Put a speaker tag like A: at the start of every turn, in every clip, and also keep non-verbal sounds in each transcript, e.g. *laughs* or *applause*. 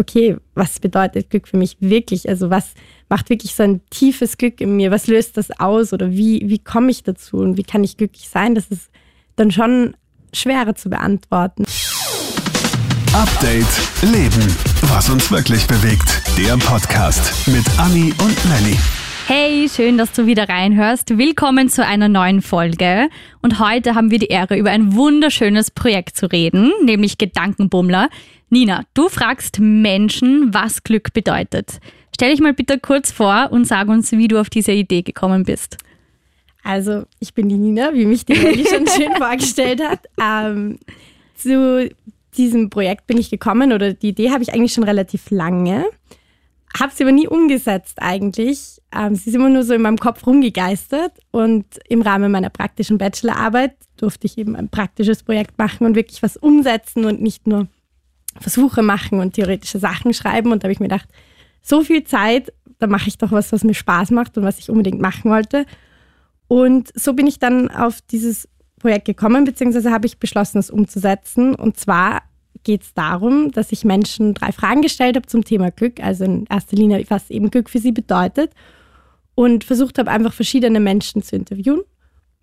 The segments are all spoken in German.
A: okay, was bedeutet Glück für mich wirklich? Also was macht wirklich so ein tiefes Glück in mir? Was löst das aus? Oder wie, wie komme ich dazu und wie kann ich glücklich sein? Das ist dann schon schwerer zu beantworten.
B: Update Leben. Was uns wirklich bewegt. Der Podcast mit Anni und Lenny.
C: Hey, schön, dass du wieder reinhörst. Willkommen zu einer neuen Folge. Und heute haben wir die Ehre, über ein wunderschönes Projekt zu reden, nämlich Gedankenbummler. Nina, du fragst Menschen, was Glück bedeutet. Stell dich mal bitte kurz vor und sag uns, wie du auf diese Idee gekommen bist.
A: Also, ich bin die Nina, wie mich die Molly schon schön *laughs* vorgestellt hat. Ähm, zu diesem Projekt bin ich gekommen oder die Idee habe ich eigentlich schon relativ lange. Habe sie aber nie umgesetzt eigentlich. Ähm, sie ist immer nur so in meinem Kopf rumgegeistert und im Rahmen meiner praktischen Bachelorarbeit durfte ich eben ein praktisches Projekt machen und wirklich was umsetzen und nicht nur Versuche machen und theoretische Sachen schreiben. Und da habe ich mir gedacht, so viel Zeit, da mache ich doch was, was mir Spaß macht und was ich unbedingt machen wollte. Und so bin ich dann auf dieses Projekt gekommen, beziehungsweise habe ich beschlossen, es umzusetzen. Und zwar geht es darum, dass ich Menschen drei Fragen gestellt habe zum Thema Glück, also in erster Linie, was eben Glück für sie bedeutet. Und versucht habe, einfach verschiedene Menschen zu interviewen.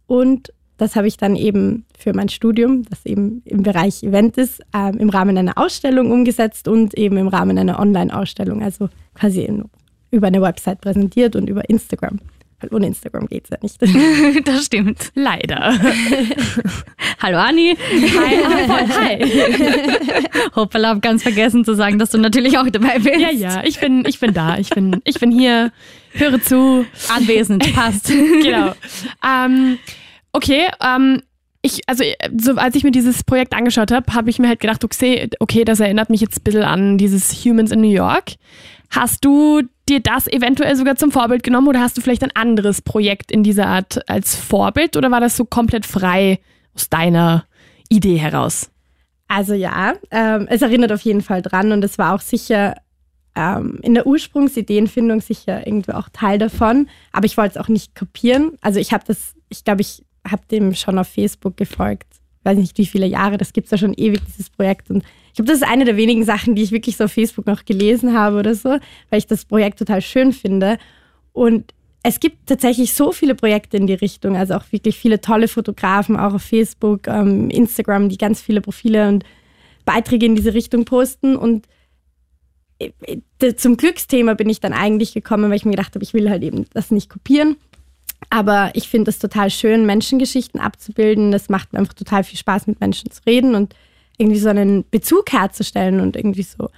A: Und das habe ich dann eben für mein Studium, das eben im Bereich Event ist, äh, im Rahmen einer Ausstellung umgesetzt und eben im Rahmen einer Online-Ausstellung, also quasi in, über eine Website präsentiert und über Instagram. Weil ohne Instagram geht es ja
C: nicht. *laughs* das stimmt. Leider. *laughs* Hallo Anni. Hi. Hi. *laughs* Hoppala, hab ganz vergessen zu sagen, dass du natürlich auch dabei bist.
D: Ja, ja, ich bin, ich bin da. Ich bin, ich bin hier. Höre zu.
C: Anwesend. Passt.
D: genau. Ähm, okay, ähm, ich, also so, als ich mir dieses Projekt angeschaut habe, habe ich mir halt gedacht, okay, okay, das erinnert mich jetzt ein bisschen an dieses Humans in New York. Hast du dir das eventuell sogar zum Vorbild genommen oder hast du vielleicht ein anderes Projekt in dieser Art als Vorbild oder war das so komplett frei aus deiner Idee heraus?
A: Also ja, ähm, es erinnert auf jeden Fall dran und es war auch sicher ähm, in der Ursprungsideenfindung sicher irgendwie auch Teil davon, aber ich wollte es auch nicht kopieren. Also ich habe das, ich glaube, ich habe dem schon auf Facebook gefolgt. Weiß nicht, wie viele Jahre, das gibt es ja schon ewig, dieses Projekt. Und glaube, das ist eine der wenigen Sachen, die ich wirklich so auf Facebook noch gelesen habe oder so, weil ich das Projekt total schön finde. Und es gibt tatsächlich so viele Projekte in die Richtung, also auch wirklich viele tolle Fotografen, auch auf Facebook, ähm, Instagram, die ganz viele Profile und Beiträge in diese Richtung posten. Und äh, zum Glücksthema bin ich dann eigentlich gekommen, weil ich mir gedacht habe, ich will halt eben das nicht kopieren. Aber ich finde es total schön, Menschengeschichten abzubilden. Das macht mir einfach total viel Spaß, mit Menschen zu reden und irgendwie so einen Bezug herzustellen und irgendwie so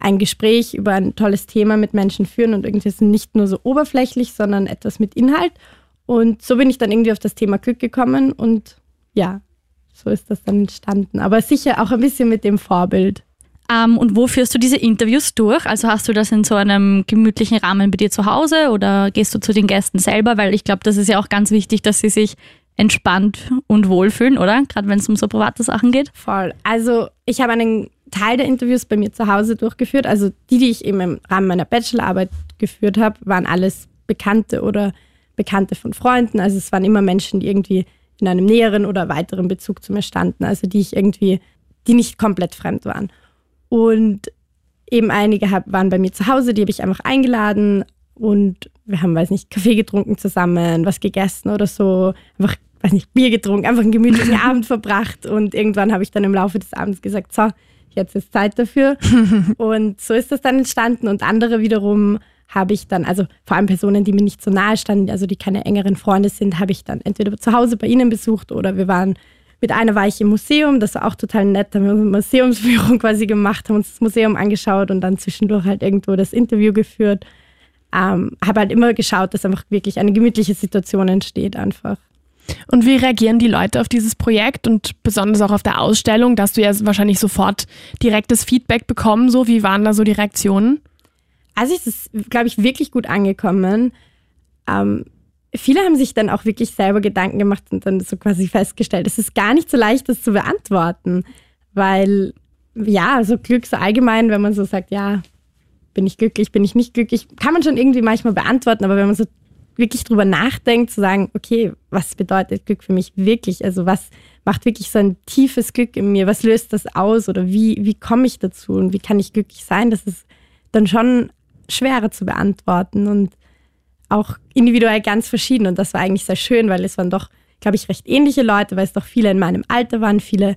A: ein Gespräch über ein tolles Thema mit Menschen führen und irgendwie ist nicht nur so oberflächlich, sondern etwas mit Inhalt. Und so bin ich dann irgendwie auf das Thema Glück gekommen und ja, so ist das dann entstanden. Aber sicher auch ein bisschen mit dem Vorbild.
C: Ähm, und wo führst du diese Interviews durch? Also hast du das in so einem gemütlichen Rahmen bei dir zu Hause oder gehst du zu den Gästen selber? Weil ich glaube, das ist ja auch ganz wichtig, dass sie sich entspannt und wohlfühlen, oder? Gerade wenn es um so private Sachen geht.
A: Voll. Also ich habe einen Teil der Interviews bei mir zu Hause durchgeführt. Also die, die ich eben im Rahmen meiner Bachelorarbeit geführt habe, waren alles Bekannte oder Bekannte von Freunden. Also es waren immer Menschen, die irgendwie in einem näheren oder weiteren Bezug zu mir standen. Also die ich irgendwie, die nicht komplett fremd waren. Und eben einige waren bei mir zu Hause, die habe ich einfach eingeladen und wir haben, weiß nicht, Kaffee getrunken zusammen, was gegessen oder so, einfach, weiß nicht, Bier getrunken, einfach einen gemütlichen *laughs* Abend verbracht und irgendwann habe ich dann im Laufe des Abends gesagt, so, jetzt ist Zeit dafür. *laughs* und so ist das dann entstanden und andere wiederum habe ich dann, also vor allem Personen, die mir nicht so nahe standen, also die keine engeren Freunde sind, habe ich dann entweder zu Hause bei ihnen besucht oder wir waren mit einer war ich im Museum, das war auch total nett. Da haben wir eine Museumsführung *laughs* quasi gemacht, haben uns das Museum angeschaut und dann zwischendurch halt irgendwo das Interview geführt. Ähm, habe halt immer geschaut, dass einfach wirklich eine gemütliche Situation entsteht einfach.
D: Und wie reagieren die Leute auf dieses Projekt und besonders auch auf der Ausstellung? Da hast du ja wahrscheinlich sofort direktes Feedback bekommen. So, wie waren da so die Reaktionen?
A: Also es ist, glaube ich, wirklich gut angekommen. Ähm, viele haben sich dann auch wirklich selber Gedanken gemacht und dann so quasi festgestellt, es ist gar nicht so leicht, das zu beantworten, weil ja, so Glück so allgemein, wenn man so sagt, ja, bin ich glücklich, bin ich nicht glücklich, kann man schon irgendwie manchmal beantworten, aber wenn man so wirklich drüber nachdenkt, zu sagen, okay, was bedeutet Glück für mich wirklich? Also was macht wirklich so ein tiefes Glück in mir? Was löst das aus? Oder wie, wie komme ich dazu? Und wie kann ich glücklich sein? Das ist dann schon schwerer zu beantworten und auch individuell ganz verschieden. Und das war eigentlich sehr schön, weil es waren doch, glaube ich, recht ähnliche Leute, weil es doch viele in meinem Alter waren, viele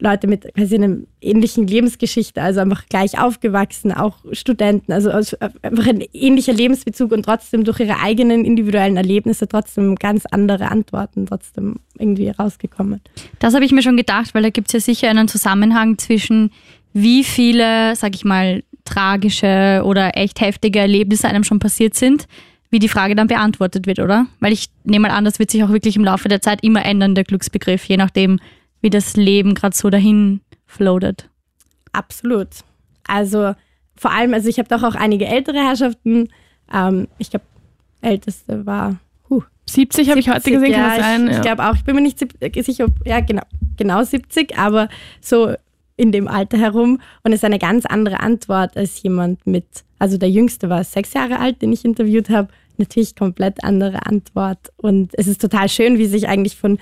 A: Leute mit quasi einer ähnlichen Lebensgeschichte, also einfach gleich aufgewachsen, auch Studenten, also einfach ein ähnlicher Lebensbezug und trotzdem durch ihre eigenen individuellen Erlebnisse trotzdem ganz andere Antworten trotzdem irgendwie rausgekommen.
C: Das habe ich mir schon gedacht, weil da gibt es ja sicher einen Zusammenhang zwischen wie viele, sag ich mal, tragische oder echt heftige Erlebnisse einem schon passiert sind, wie die Frage dann beantwortet wird, oder? Weil ich nehme mal an, das wird sich auch wirklich im Laufe der Zeit immer ändern, der Glücksbegriff, je nachdem, wie das Leben gerade so dahin floatet.
A: Absolut. Also vor allem, also ich habe doch auch einige ältere Herrschaften. Ähm, ich glaube, älteste war
D: huh, 70 habe ich heute gesehen,
A: ja, kann das sein? Ich, ja. ich glaube auch, ich bin mir nicht sicher, ob, ja genau, genau 70, aber so in dem Alter herum und es ist eine ganz andere Antwort als jemand mit, also der Jüngste war sechs Jahre alt, den ich interviewt habe, natürlich komplett andere Antwort und es ist total schön, wie sich eigentlich von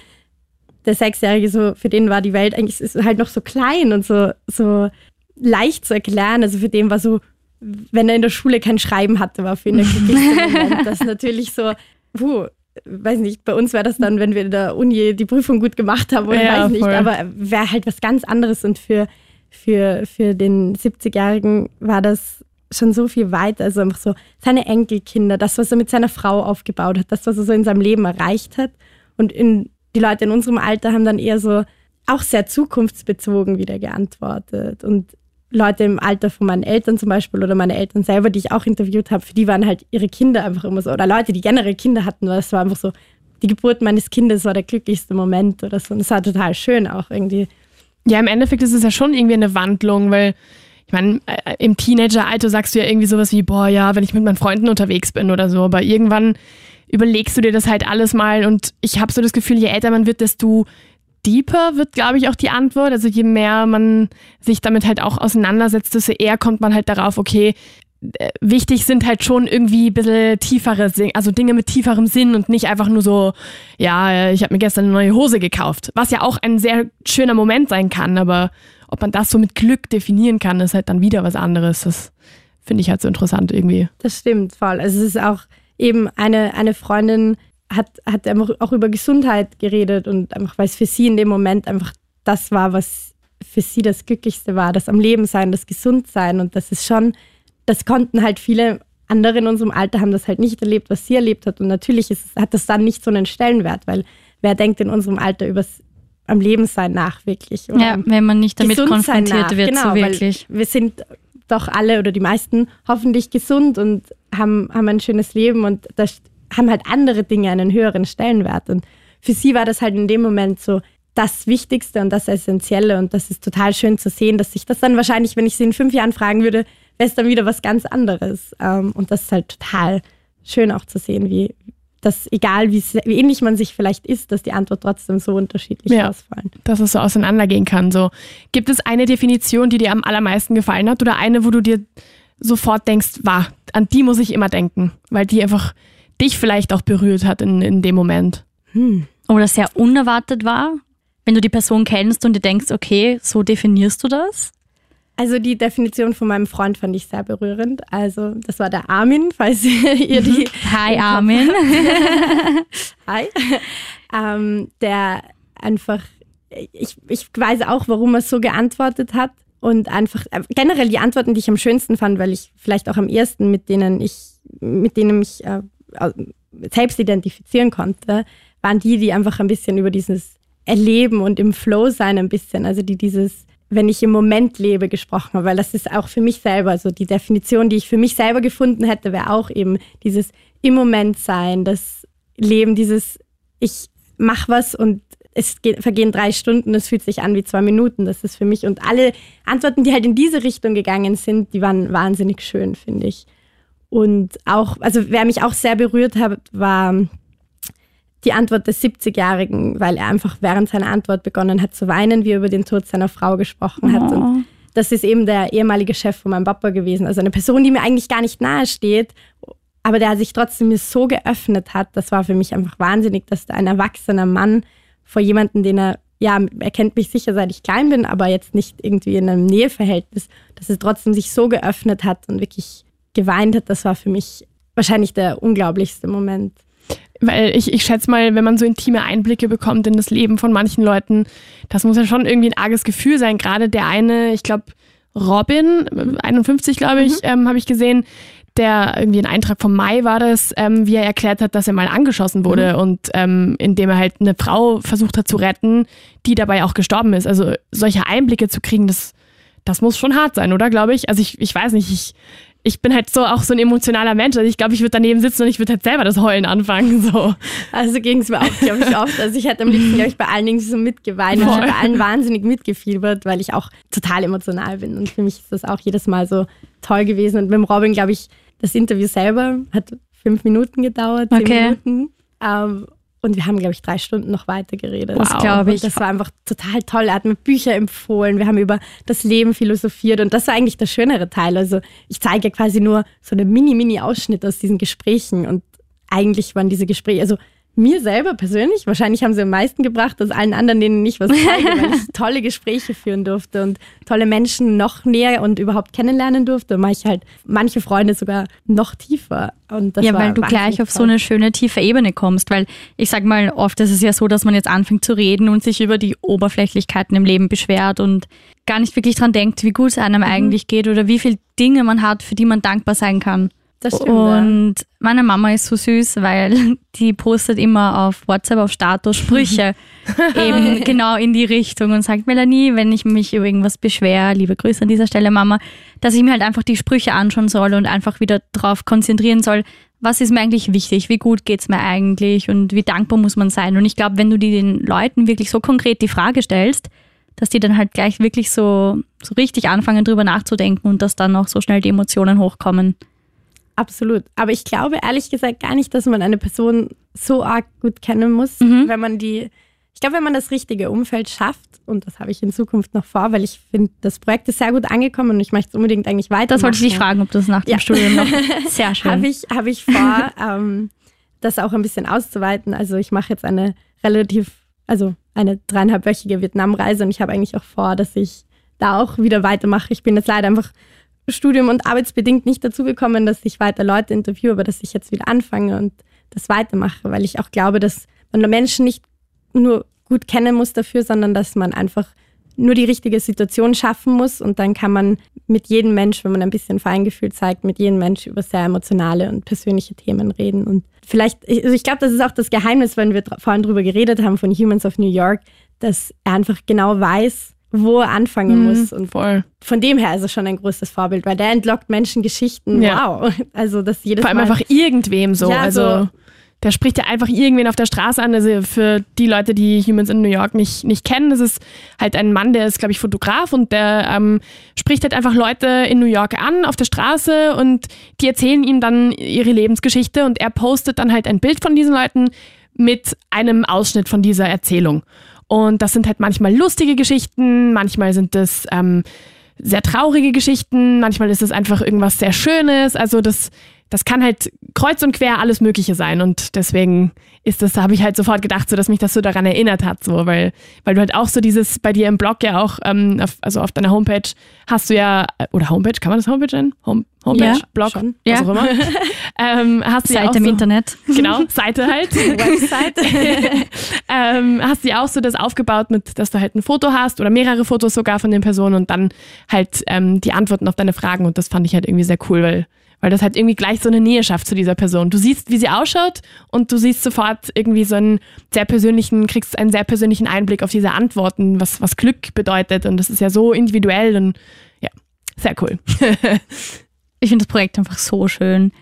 A: der Sechsjährige so, für den war die Welt eigentlich ist halt noch so klein und so, so leicht zu erklären. Also für den war so, wenn er in der Schule kein Schreiben hatte, war für ihn der *laughs* Moment. Das natürlich so, puh, weiß nicht, bei uns wäre das dann, wenn wir in der Uni die Prüfung gut gemacht haben oder ja, weiß nicht, voll. aber wäre halt was ganz anderes und für, für, für den 70-Jährigen war das schon so viel weiter. Also einfach so seine Enkelkinder, das, was er mit seiner Frau aufgebaut hat, das, was er so in seinem Leben erreicht hat. Und in die Leute in unserem Alter haben dann eher so auch sehr zukunftsbezogen wieder geantwortet. Und Leute im Alter von meinen Eltern zum Beispiel oder meine Eltern selber, die ich auch interviewt habe, für die waren halt ihre Kinder einfach immer so, oder Leute, die generell Kinder hatten, das war einfach so, die Geburt meines Kindes war der glücklichste Moment oder so. Und es war total schön auch irgendwie.
D: Ja, im Endeffekt ist es ja schon irgendwie eine Wandlung, weil ich meine, äh, im Teenageralter sagst du ja irgendwie sowas wie, boah, ja, wenn ich mit meinen Freunden unterwegs bin oder so, aber irgendwann überlegst du dir das halt alles mal und ich habe so das Gefühl, je älter man wird, desto deeper wird, glaube ich, auch die Antwort. Also je mehr man sich damit halt auch auseinandersetzt, desto eher kommt man halt darauf, okay, äh, wichtig sind halt schon irgendwie ein bisschen tiefere, also Dinge mit tieferem Sinn und nicht einfach nur so, ja, ich habe mir gestern eine neue Hose gekauft. Was ja auch ein sehr schöner Moment sein kann, aber ob man das so mit Glück definieren kann, ist halt dann wieder was anderes. Das finde ich halt so interessant irgendwie.
A: Das stimmt voll. Also es ist auch eben eine, eine Freundin hat, hat einfach auch über Gesundheit geredet und einfach, weil es für sie in dem Moment einfach das war, was für sie das Glücklichste war, das am Leben sein, das Gesundsein und das ist schon, das konnten halt viele andere in unserem Alter haben das halt nicht erlebt, was sie erlebt hat und natürlich ist, hat das dann nicht so einen Stellenwert, weil wer denkt in unserem Alter übers am Lebenssein nach wirklich?
C: ja, wenn man nicht damit konfrontiert nach. wird, genau, so wirklich.
A: wir sind doch alle oder die meisten hoffentlich gesund und haben, haben ein schönes Leben und da haben halt andere Dinge einen höheren Stellenwert. Und für sie war das halt in dem Moment so das Wichtigste und das Essentielle. Und das ist total schön zu sehen, dass sich das dann wahrscheinlich, wenn ich sie in fünf Jahren fragen würde, wäre es dann wieder was ganz anderes. Ähm, und das ist halt total schön auch zu sehen, wie, dass egal wie, wie, ähnlich man sich vielleicht ist, dass die Antwort trotzdem so unterschiedlich ja, ausfallen.
D: Dass es so auseinandergehen kann. So. Gibt es eine Definition, die dir am allermeisten gefallen hat oder eine, wo du dir sofort denkst, wow, an die muss ich immer denken, weil die einfach dich vielleicht auch berührt hat in, in dem Moment?
C: Hm. Oder sehr unerwartet war, wenn du die Person kennst und dir denkst, okay, so definierst du das?
A: Also die Definition von meinem Freund fand ich sehr berührend. Also das war der Armin, falls *laughs* ihr die...
C: Mhm. Hi Armin. *laughs*
A: Hi. Ähm, der einfach, ich, ich weiß auch, warum er so geantwortet hat. Und einfach äh, generell die Antworten, die ich am schönsten fand, weil ich vielleicht auch am ersten mit denen ich, mit denen mich äh, selbst identifizieren konnte, waren die, die einfach ein bisschen über dieses Erleben und im Flow sein ein bisschen, also die dieses wenn ich im Moment lebe, gesprochen habe, weil das ist auch für mich selber so die Definition, die ich für mich selber gefunden hätte, wäre auch eben dieses im Moment sein, das Leben, dieses ich mache was und es vergehen drei Stunden, es fühlt sich an wie zwei Minuten. Das ist für mich und alle Antworten, die halt in diese Richtung gegangen sind, die waren wahnsinnig schön, finde ich. Und auch, also wer mich auch sehr berührt hat, war die Antwort des 70-Jährigen, weil er einfach während seiner Antwort begonnen hat zu weinen, wie er über den Tod seiner Frau gesprochen hat. Oh. Und das ist eben der ehemalige Chef von meinem Papa gewesen. Also eine Person, die mir eigentlich gar nicht nahe steht, aber der sich trotzdem mir so geöffnet hat, das war für mich einfach wahnsinnig, dass da ein erwachsener Mann vor jemanden, den er, ja, er kennt mich sicher, seit ich klein bin, aber jetzt nicht irgendwie in einem Näheverhältnis, dass er trotzdem sich so geöffnet hat und wirklich geweint hat, das war für mich wahrscheinlich der unglaublichste Moment.
D: Weil ich, ich schätze mal, wenn man so intime Einblicke bekommt in das Leben von manchen Leuten, das muss ja schon irgendwie ein arges Gefühl sein. Gerade der eine, ich glaube, Robin, 51 glaube ich, mhm. ähm, habe ich gesehen, der irgendwie ein Eintrag vom Mai war das, ähm, wie er erklärt hat, dass er mal angeschossen wurde mhm. und ähm, indem er halt eine Frau versucht hat zu retten, die dabei auch gestorben ist. Also solche Einblicke zu kriegen, das, das muss schon hart sein, oder glaube ich? Also ich, ich weiß nicht, ich, ich bin halt so auch so ein emotionaler Mensch. Also ich glaube, ich würde daneben sitzen und ich würde halt selber das Heulen anfangen. So.
A: Also ging es mir auch, glaube ich, oft. Also ich hätte am liebsten, glaube ich, bei allen Dingen so mitgeweint und bei allen wahnsinnig mitgefiebert, weil ich auch total emotional bin. Und für mich ist das auch jedes Mal so toll gewesen. Und mit dem Robin, glaube ich, das Interview selber hat fünf Minuten gedauert, zehn okay. Minuten. Ähm, und wir haben, glaube ich, drei Stunden noch weiter geredet.
C: Das glaube ich.
A: Und das war einfach total toll. Er hat mir Bücher empfohlen. Wir haben über das Leben philosophiert. Und das war eigentlich der schönere Teil. Also ich zeige quasi nur so einen Mini-Mini-Ausschnitt aus diesen Gesprächen. Und eigentlich waren diese Gespräche, also mir selber persönlich, wahrscheinlich haben sie am meisten gebracht, als allen anderen, denen ich was zeige, weil ich *laughs* tolle Gespräche führen durfte und tolle Menschen noch näher und überhaupt kennenlernen durfte. mache ich halt manche Freunde sogar noch tiefer. Und
C: ja, weil du gleich auf toll. so eine schöne tiefe Ebene kommst, weil ich sag mal, oft ist es ja so, dass man jetzt anfängt zu reden und sich über die Oberflächlichkeiten im Leben beschwert und gar nicht wirklich dran denkt, wie gut es einem mhm. eigentlich geht oder wie viele Dinge man hat, für die man dankbar sein kann.
A: Das stimmt,
C: und ja. meine Mama ist so süß, weil *laughs* die postet immer auf WhatsApp auf Status Sprüche *laughs* eben genau in die Richtung und sagt Melanie, wenn ich mich über irgendwas beschwere, liebe Grüße an dieser Stelle Mama, dass ich mir halt einfach die Sprüche anschauen soll und einfach wieder darauf konzentrieren soll, was ist mir eigentlich wichtig, wie gut geht es mir eigentlich und wie dankbar muss man sein. Und ich glaube, wenn du die den Leuten wirklich so konkret die Frage stellst, dass die dann halt gleich wirklich so, so richtig anfangen drüber nachzudenken und dass dann auch so schnell die Emotionen hochkommen.
A: Absolut. Aber ich glaube ehrlich gesagt gar nicht, dass man eine Person so arg gut kennen muss, mhm. wenn man die, ich glaube, wenn man das richtige Umfeld schafft, und das habe ich in Zukunft noch vor, weil ich finde, das Projekt ist sehr gut angekommen und ich möchte es unbedingt eigentlich weiter.
C: Das wollte ich dich fragen, ob du es nach dem ja. Studium noch. *laughs* Sehr schön.
A: habe ich, hab ich vor, *laughs* ähm, das auch ein bisschen auszuweiten. Also ich mache jetzt eine relativ, also eine dreieinhalbwöchige Vietnamreise und ich habe eigentlich auch vor, dass ich da auch wieder weitermache. Ich bin jetzt leider einfach Studium und arbeitsbedingt nicht dazu gekommen, dass ich weiter Leute interviewe, aber dass ich jetzt wieder anfange und das weitermache, weil ich auch glaube, dass man Menschen nicht nur gut kennen muss dafür, sondern dass man einfach nur die richtige Situation schaffen muss und dann kann man mit jedem Mensch, wenn man ein bisschen Feingefühl zeigt, mit jedem Mensch über sehr emotionale und persönliche Themen reden. Und vielleicht, also ich glaube, das ist auch das Geheimnis, wenn wir vorhin drüber geredet haben von Humans of New York, dass er einfach genau weiß, wo er anfangen mhm, muss. Und
D: voll.
A: von dem her ist er schon ein großes Vorbild, weil der entlockt Menschen Geschichten. Ja. Wow. Also das jedes
D: Vor allem
A: Mal
D: einfach irgendwem so. Ja, also so. der spricht ja einfach irgendwen auf der Straße an. Also für die Leute, die Humans in New York nicht, nicht kennen, das ist halt ein Mann, der ist, glaube ich, Fotograf und der ähm, spricht halt einfach Leute in New York an auf der Straße und die erzählen ihm dann ihre Lebensgeschichte und er postet dann halt ein Bild von diesen Leuten mit einem Ausschnitt von dieser Erzählung. Und das sind halt manchmal lustige Geschichten, manchmal sind das ähm, sehr traurige Geschichten, manchmal ist es einfach irgendwas sehr Schönes. Also das, das kann halt kreuz und quer alles Mögliche sein. Und deswegen ist das, da habe ich halt sofort gedacht, so dass mich das so daran erinnert hat, so, weil, weil du halt auch so dieses bei dir im Blog ja auch, ähm, auf, also auf deiner Homepage hast du ja, oder Homepage, kann man das Homepage nennen? Home, Homepage, ja, Blog, schon. was ja. auch immer. *laughs* ähm, hast
C: Seite
D: ja
C: im
D: so,
C: Internet.
D: Genau, Seite halt. *laughs* Website. *laughs* ähm, hast du ja auch so das aufgebaut mit, dass du halt ein Foto hast oder mehrere Fotos sogar von den Personen und dann halt ähm, die Antworten auf deine Fragen und das fand ich halt irgendwie sehr cool, weil weil das halt irgendwie gleich so eine Nähe schafft zu dieser Person. Du siehst, wie sie ausschaut und du siehst sofort irgendwie so einen sehr persönlichen, kriegst einen sehr persönlichen Einblick auf diese Antworten, was, was Glück bedeutet und das ist ja so individuell und ja, sehr cool. *laughs*
C: ich finde das Projekt einfach so schön.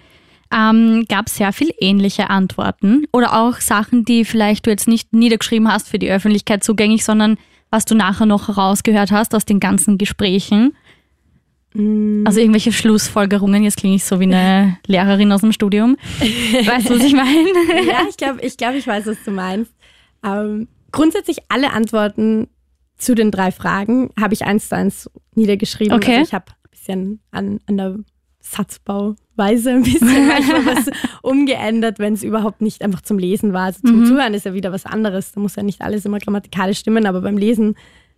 C: Ähm, gab sehr viel ähnliche Antworten oder auch Sachen, die vielleicht du jetzt nicht niedergeschrieben hast für die Öffentlichkeit zugänglich, sondern was du nachher noch herausgehört hast aus den ganzen Gesprächen. Mm. Also irgendwelche Schlussfolgerungen, jetzt klinge ich so wie eine *laughs* Lehrerin aus dem Studium. Weißt du, was ich meine? *laughs*
A: ja, ich glaube, ich, glaub, ich weiß, was du meinst. Ähm, grundsätzlich alle Antworten zu den drei Fragen habe ich eins zu eins niedergeschrieben.
C: Okay.
A: Also ich habe ein bisschen an, an der Satzbauweise ein bisschen *laughs* manchmal was umgeändert, wenn es überhaupt nicht einfach zum Lesen war. Also zum
C: Mhm.
A: Zuhören ist ja wieder was anderes. Da muss ja nicht alles immer grammatikalisch stimmen, aber beim Lesen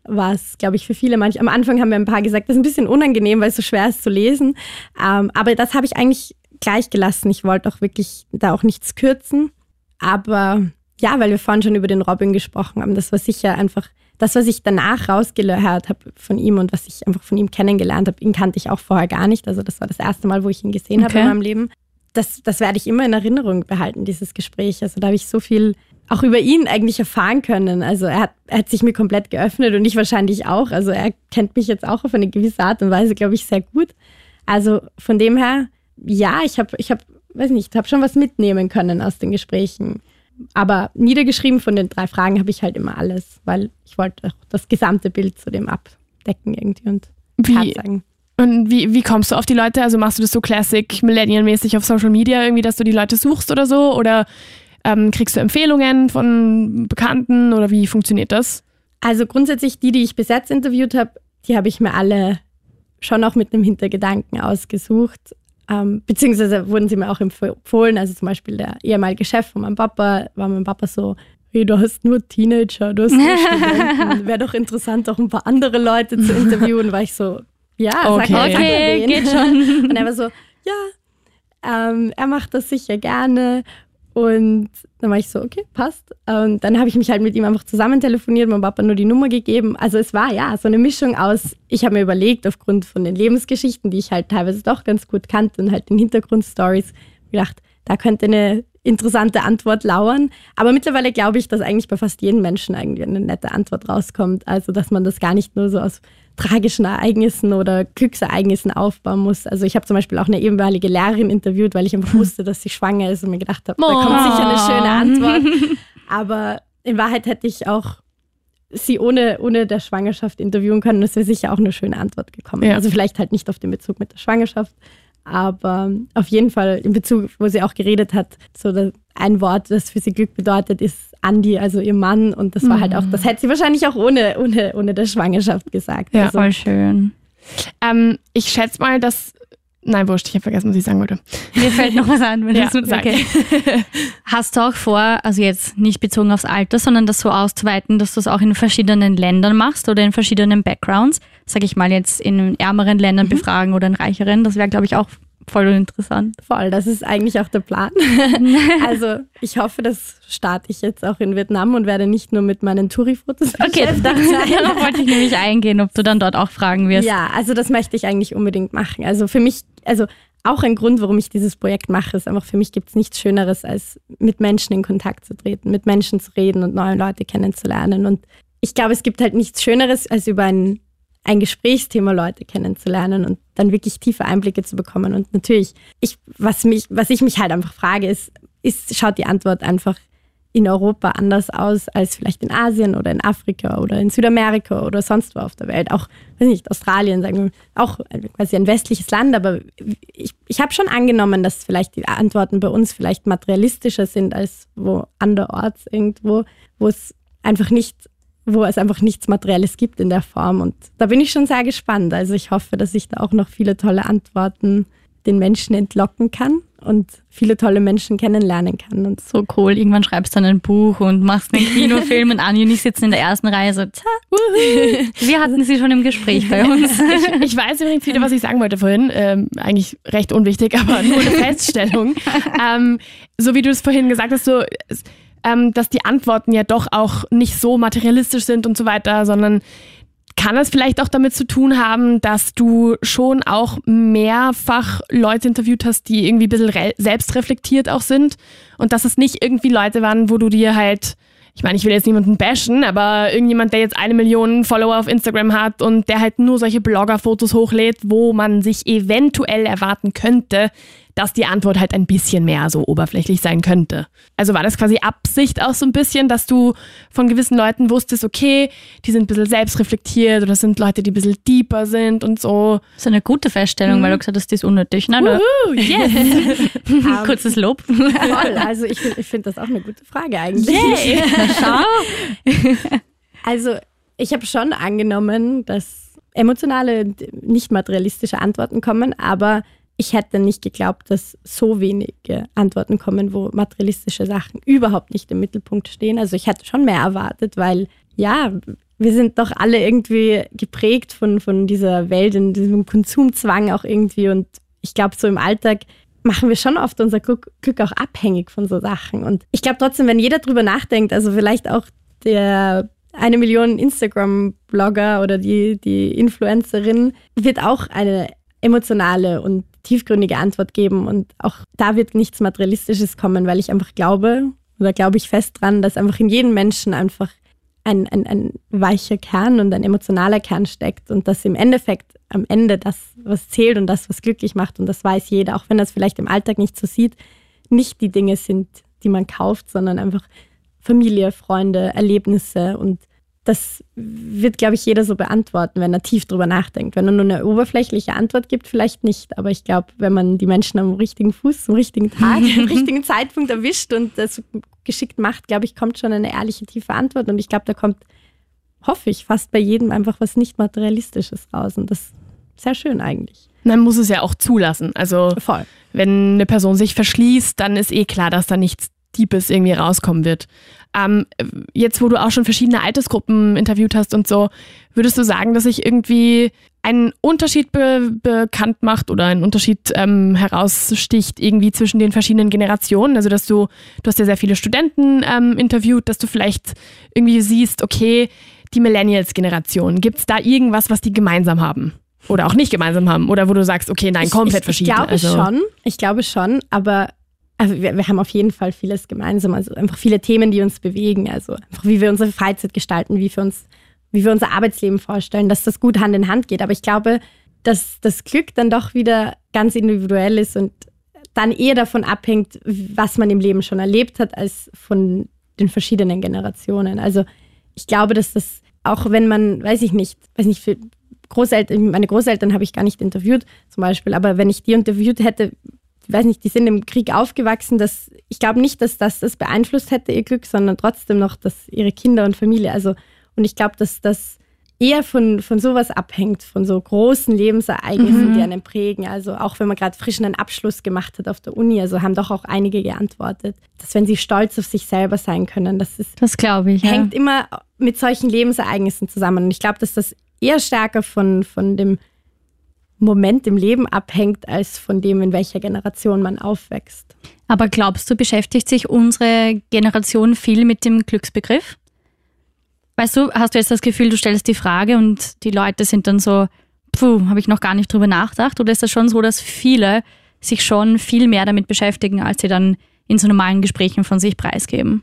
A: war es, glaube ich, für viele manche. Am Anfang haben wir ein paar gesagt, das ist ein bisschen unangenehm, weil es so schwer ist zu lesen. Ähm, aber das habe ich eigentlich gleich gelassen. Ich wollte auch wirklich da auch nichts kürzen. Aber ja, weil wir vorhin schon über den Robin gesprochen haben, das war sicher einfach das, was ich danach rausgehört habe von ihm und was ich einfach von ihm kennengelernt habe, ihn kannte ich auch vorher gar nicht. Also das war das erste Mal, wo ich ihn gesehen habe
C: Okay.
A: in meinem Leben. Das, das werde ich immer in Erinnerung behalten, dieses Gespräch. Also da habe ich so viel auch über ihn eigentlich erfahren können. Also er hat, er hat sich mir komplett geöffnet und ich wahrscheinlich auch. Also er kennt mich jetzt auch auf eine gewisse Art und Weise, glaube ich, sehr gut. Also von dem her, ja, ich habe, ich habe, weiß nicht, habe schon was mitnehmen können aus den Gesprächen. Aber niedergeschrieben von den drei Fragen habe ich halt immer alles, weil ich wollte auch das gesamte Bild zu dem abdecken irgendwie und
D: Wie,
A: sagen.
D: und wie, wie kommst du auf die Leute? Also machst du das so Classic Millennial-mäßig auf Social Media irgendwie, dass du die Leute suchst oder so? Oder ähm, kriegst du Empfehlungen von Bekannten oder wie funktioniert das?
A: Also grundsätzlich die, die ich bis jetzt interviewt habe, die habe ich mir alle schon auch mit einem Hintergedanken ausgesucht. Ähm, beziehungsweise wurden sie mir auch empfohlen. Also zum Beispiel der ehemalige Chef von meinem Papa war mein Papa so, hey, du hast nur Teenager, du hast nur Studenten. Wäre doch interessant, auch ein paar andere Leute zu interviewen. War ich so, ja,
D: Okay.
A: sag
C: Okay, geht schon.
A: Und er war so, ja, ähm, er macht das sicher gerne. Und dann war ich so, okay, passt. Und dann habe ich mich halt mit ihm einfach zusammen telefoniert, meinem Papa nur die Nummer gegeben. Also es war ja so eine Mischung aus, ich habe mir überlegt, aufgrund von den Lebensgeschichten, die ich halt teilweise doch ganz gut kannte und halt den Hintergrundstories, gedacht, da könnte eine interessante Antwort lauern. Aber mittlerweile glaube ich, dass eigentlich bei fast jedem Menschen irgendwie eine nette Antwort rauskommt. Also dass man das gar nicht nur so aus tragischen Ereignissen oder Glücksereignissen aufbauen muss. Also ich habe zum Beispiel auch eine ehemalige Lehrerin interviewt, weil ich einfach wusste, dass sie schwanger ist und mir gedacht habe, da kommt sicher eine schöne Antwort. *laughs* Aber in Wahrheit hätte ich auch sie ohne, ohne der Schwangerschaft interviewen können. Das wäre sicher auch eine schöne Antwort gekommen.
D: Ja.
A: Also vielleicht halt nicht auf den Bezug mit der Schwangerschaft, aber auf jeden Fall in Bezug, wo sie auch geredet hat, so ein Wort, das für sie Glück bedeutet, ist Andi, also ihr Mann. Und das war halt auch, das hätte sie wahrscheinlich auch ohne, ohne, ohne der Schwangerschaft gesagt.
D: Ja.
A: Also,
C: Voll schön.
D: Ähm, ich schätze mal, dass. Nein, wurscht, ich habe vergessen, was ich sagen wollte.
C: Mir fällt noch was an, wenn
D: Ja,
C: du
D: sag.
C: okay. *laughs* Hast du auch vor, also jetzt nicht bezogen aufs Alter, sondern das so auszuweiten, dass du es auch in verschiedenen Ländern machst oder in verschiedenen Backgrounds? Sag ich mal jetzt in ärmeren Ländern befragen oder in reicheren. Das wäre, glaube ich, auch voll interessant.
A: Voll, das ist eigentlich auch der Plan. *laughs* also ich hoffe, das starte ich jetzt auch in Vietnam und werde nicht nur mit meinen Touri-Fotos
C: Okay, darauf wollte ich nämlich eingehen, ob du dann dort auch fragen wirst.
A: Ja, also das möchte ich eigentlich unbedingt machen. Also für mich, also auch ein Grund, warum ich dieses Projekt mache, ist einfach, für mich gibt es nichts Schöneres, als mit Menschen in Kontakt zu treten, mit Menschen zu reden und neue Leute kennenzulernen. Und ich glaube, es gibt halt nichts Schöneres, als über ein, ein Gesprächsthema Leute kennenzulernen und dann wirklich tiefe Einblicke zu bekommen. Und natürlich, ich, was, mich, was ich mich halt einfach frage, ist, ist, schaut die Antwort einfach in Europa anders aus als vielleicht in Asien oder in Afrika oder in Südamerika oder sonst wo auf der Welt. Auch, weiß nicht, Australien, sagen wir, auch quasi ein westliches Land, aber ich, ich habe schon angenommen, dass vielleicht die Antworten bei uns vielleicht materialistischer sind als wo anderorts irgendwo, wo es einfach nicht, wo es einfach nichts Materielles gibt in der Form. Und da bin ich schon sehr gespannt. Also ich hoffe, dass ich da auch noch viele tolle Antworten den Menschen entlocken kann und viele tolle Menschen kennenlernen kann. Und
C: So cool. Irgendwann schreibst du dann ein Buch und machst einen *laughs* Kinofilm und Anni und ich sitzen in der ersten Reihe so, tja, wir hatten sie schon im Gespräch bei *laughs* uns.
D: Ich, ich weiß übrigens wieder, was ich sagen wollte vorhin. Ähm, eigentlich recht unwichtig, aber nur eine *laughs* Feststellung. ähm, so wie du es vorhin gesagt hast, so, ähm, dass die Antworten ja doch auch nicht so materialistisch sind und so weiter, sondern kann es vielleicht auch damit zu tun haben, dass du schon auch mehrfach Leute interviewt hast, die irgendwie ein bisschen re- selbstreflektiert auch sind? Und dass es nicht irgendwie Leute waren, wo du dir halt, ich meine, ich will jetzt niemanden bashen, aber irgendjemand, der jetzt eine Million Follower auf Instagram hat und der halt nur solche Blogger-Fotos hochlädt, wo man sich eventuell erwarten könnte, dass die Antwort halt ein bisschen mehr so oberflächlich sein könnte. Also war das quasi Absicht auch so ein bisschen, dass du von gewissen Leuten wusstest, okay, die sind ein bisschen selbstreflektiert oder das sind Leute, die ein bisschen deeper sind und so.
C: Das ist eine gute Feststellung, weil du gesagt hast, die ist unnötig. Nein,
D: Uh, yes! *laughs*
C: kurzes Lob.
A: Voll, also ich, find- ich finde das auch eine gute Frage eigentlich.
C: Schau. *laughs*
A: Also ich habe schon angenommen, dass emotionale, nicht materialistische Antworten kommen, aber ich hätte nicht geglaubt, dass so wenige Antworten kommen, wo materialistische Sachen überhaupt nicht im Mittelpunkt stehen. Also ich hätte schon mehr erwartet, weil ja, wir sind doch alle irgendwie geprägt von, von dieser Welt, in diesem Konsumzwang auch irgendwie. Und ich glaube, so im Alltag machen wir schon oft unser Glück, Glück auch abhängig von so Sachen. Und ich glaube trotzdem, wenn jeder drüber nachdenkt, also vielleicht auch der eine Million Instagram-Blogger oder die, die Influencerin wird auch eine emotionale und tiefgründige Antwort geben. Und auch da wird nichts Materialistisches kommen, weil ich einfach glaube, oder glaube ich fest dran, dass einfach in jedem Menschen einfach ein, ein, ein weicher Kern und ein emotionaler Kern steckt und dass im Endeffekt am Ende das, was zählt und das, was glücklich macht, und das weiß jeder, auch wenn es vielleicht im Alltag nicht so sieht, nicht die Dinge sind, die man kauft, sondern einfach Familie, Freunde, Erlebnisse und das wird, glaube ich, jeder so beantworten, wenn er tief drüber nachdenkt. Wenn er nur eine oberflächliche Antwort gibt, vielleicht nicht. Aber ich glaube, wenn man die Menschen am richtigen Fuß, am richtigen Tag, *laughs* am richtigen Zeitpunkt erwischt und das geschickt macht, glaube ich, kommt schon eine ehrliche, tiefe Antwort. Und ich glaube, da kommt, hoffe ich, fast bei jedem einfach was nicht Materialistisches raus. Und das ist sehr schön eigentlich.
D: Man muss es ja auch zulassen. Also, Voll. wenn eine Person sich verschließt, dann ist eh klar, dass da nichts Deepes irgendwie rauskommen wird. Ähm, jetzt, wo du auch schon verschiedene Altersgruppen interviewt hast und so, würdest du sagen, dass sich irgendwie ein Unterschied be bekannt macht oder ein Unterschied ähm, heraussticht irgendwie zwischen den verschiedenen Generationen? Also, dass du, du hast ja sehr viele Studenten ähm, interviewt, dass du vielleicht irgendwie siehst, okay, die Millennials-Generation, gibt es da irgendwas, was die gemeinsam haben? Oder auch nicht gemeinsam haben? Oder wo du sagst, okay, nein, komplett
A: ich, ich,
D: verschieden.
A: Ich glaube also. schon, ich glaube schon, aber also wir, wir, haben auf jeden Fall vieles gemeinsam, also einfach viele Themen, die uns bewegen, also einfach wie wir unsere Freizeit gestalten, wie wir uns, wie wir unser Arbeitsleben vorstellen, dass das gut Hand in Hand geht. Aber ich glaube, dass das Glück dann doch wieder ganz individuell ist und dann eher davon abhängt, was man im Leben schon erlebt hat, als von den verschiedenen Generationen. Also ich glaube, dass das auch wenn man, weiß ich nicht, weiß nicht, für Großeltern, meine Großeltern habe ich gar nicht interviewt zum Beispiel, aber wenn ich die interviewt hätte, weiß nicht, die sind im Krieg aufgewachsen, dass ich glaube nicht, dass das das beeinflusst hätte, ihr Glück, sondern trotzdem noch, dass ihre Kinder und Familie, also, und ich glaube, dass das eher von, von sowas abhängt, von so großen Lebensereignissen, mhm. die einen prägen. Also auch wenn man gerade frisch einen Abschluss gemacht hat auf der Uni, also haben doch auch einige geantwortet, dass wenn sie stolz auf sich selber sein können, das ist.
C: Das glaube ich.
A: Hängt ja. immer mit solchen Lebensereignissen zusammen. Und ich glaube, dass das eher stärker von, von dem Moment im Leben abhängt, als von dem, in welcher Generation man aufwächst.
C: Aber glaubst du, beschäftigt sich unsere Generation viel mit dem Glücksbegriff? Weißt du, hast du jetzt das Gefühl, du stellst die Frage und die Leute sind dann so, puh, habe ich noch gar nicht drüber nachgedacht? Oder ist das schon so, dass viele sich schon viel mehr damit beschäftigen, als sie dann in so normalen Gesprächen von sich preisgeben?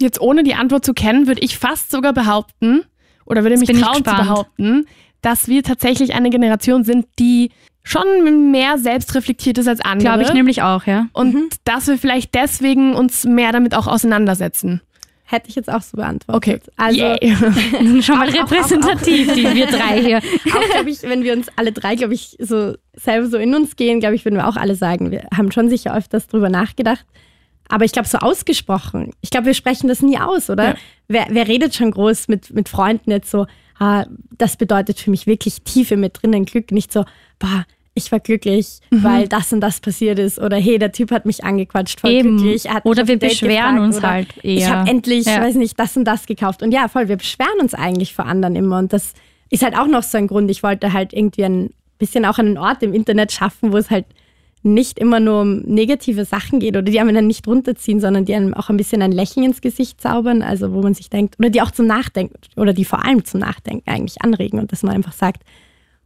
D: Jetzt ohne die Antwort zu kennen, würde ich fast sogar behaupten, oder würde mich trauen zu behaupten, dass wir tatsächlich eine Generation sind, die schon mehr selbstreflektiert ist als andere.
C: Glaube ich nämlich auch, ja.
D: Und mhm. dass wir vielleicht deswegen uns mehr damit auch auseinandersetzen.
A: Hätte ich jetzt auch so beantwortet.
D: Okay. Also
C: yeah. *laughs* schon mal repräsentativ, die wir drei hier. *laughs*
A: Auch glaube ich, wenn wir uns alle drei, glaube ich, so selber so in uns gehen, glaube ich, würden wir auch alle sagen, wir haben schon sicher öfters drüber nachgedacht. Aber ich glaube, so ausgesprochen. Ich glaube, wir sprechen das nie aus, oder? Ja. Wer, wer redet schon groß mit, mit Freunden jetzt so, das bedeutet für mich wirklich Tiefe mit drinnen Glück, nicht so, boah, ich war glücklich, mhm. weil das und das passiert ist. Oder hey, der Typ hat mich angequatscht, voll Eben. glücklich.
C: oder wir beschweren gefragt, uns halt eher.
A: Ich habe endlich, ja. weiß nicht, das und das gekauft. Und ja, voll, wir beschweren uns eigentlich vor anderen immer. Und das ist halt auch noch so ein Grund. Ich wollte halt irgendwie ein bisschen auch einen Ort im Internet schaffen, wo es halt nicht immer nur um negative Sachen geht oder die einem dann nicht runterziehen, sondern die einem auch ein bisschen ein Lächeln ins Gesicht zaubern, also wo man sich denkt, oder die auch zum Nachdenken oder die vor allem zum Nachdenken eigentlich anregen und dass man einfach sagt,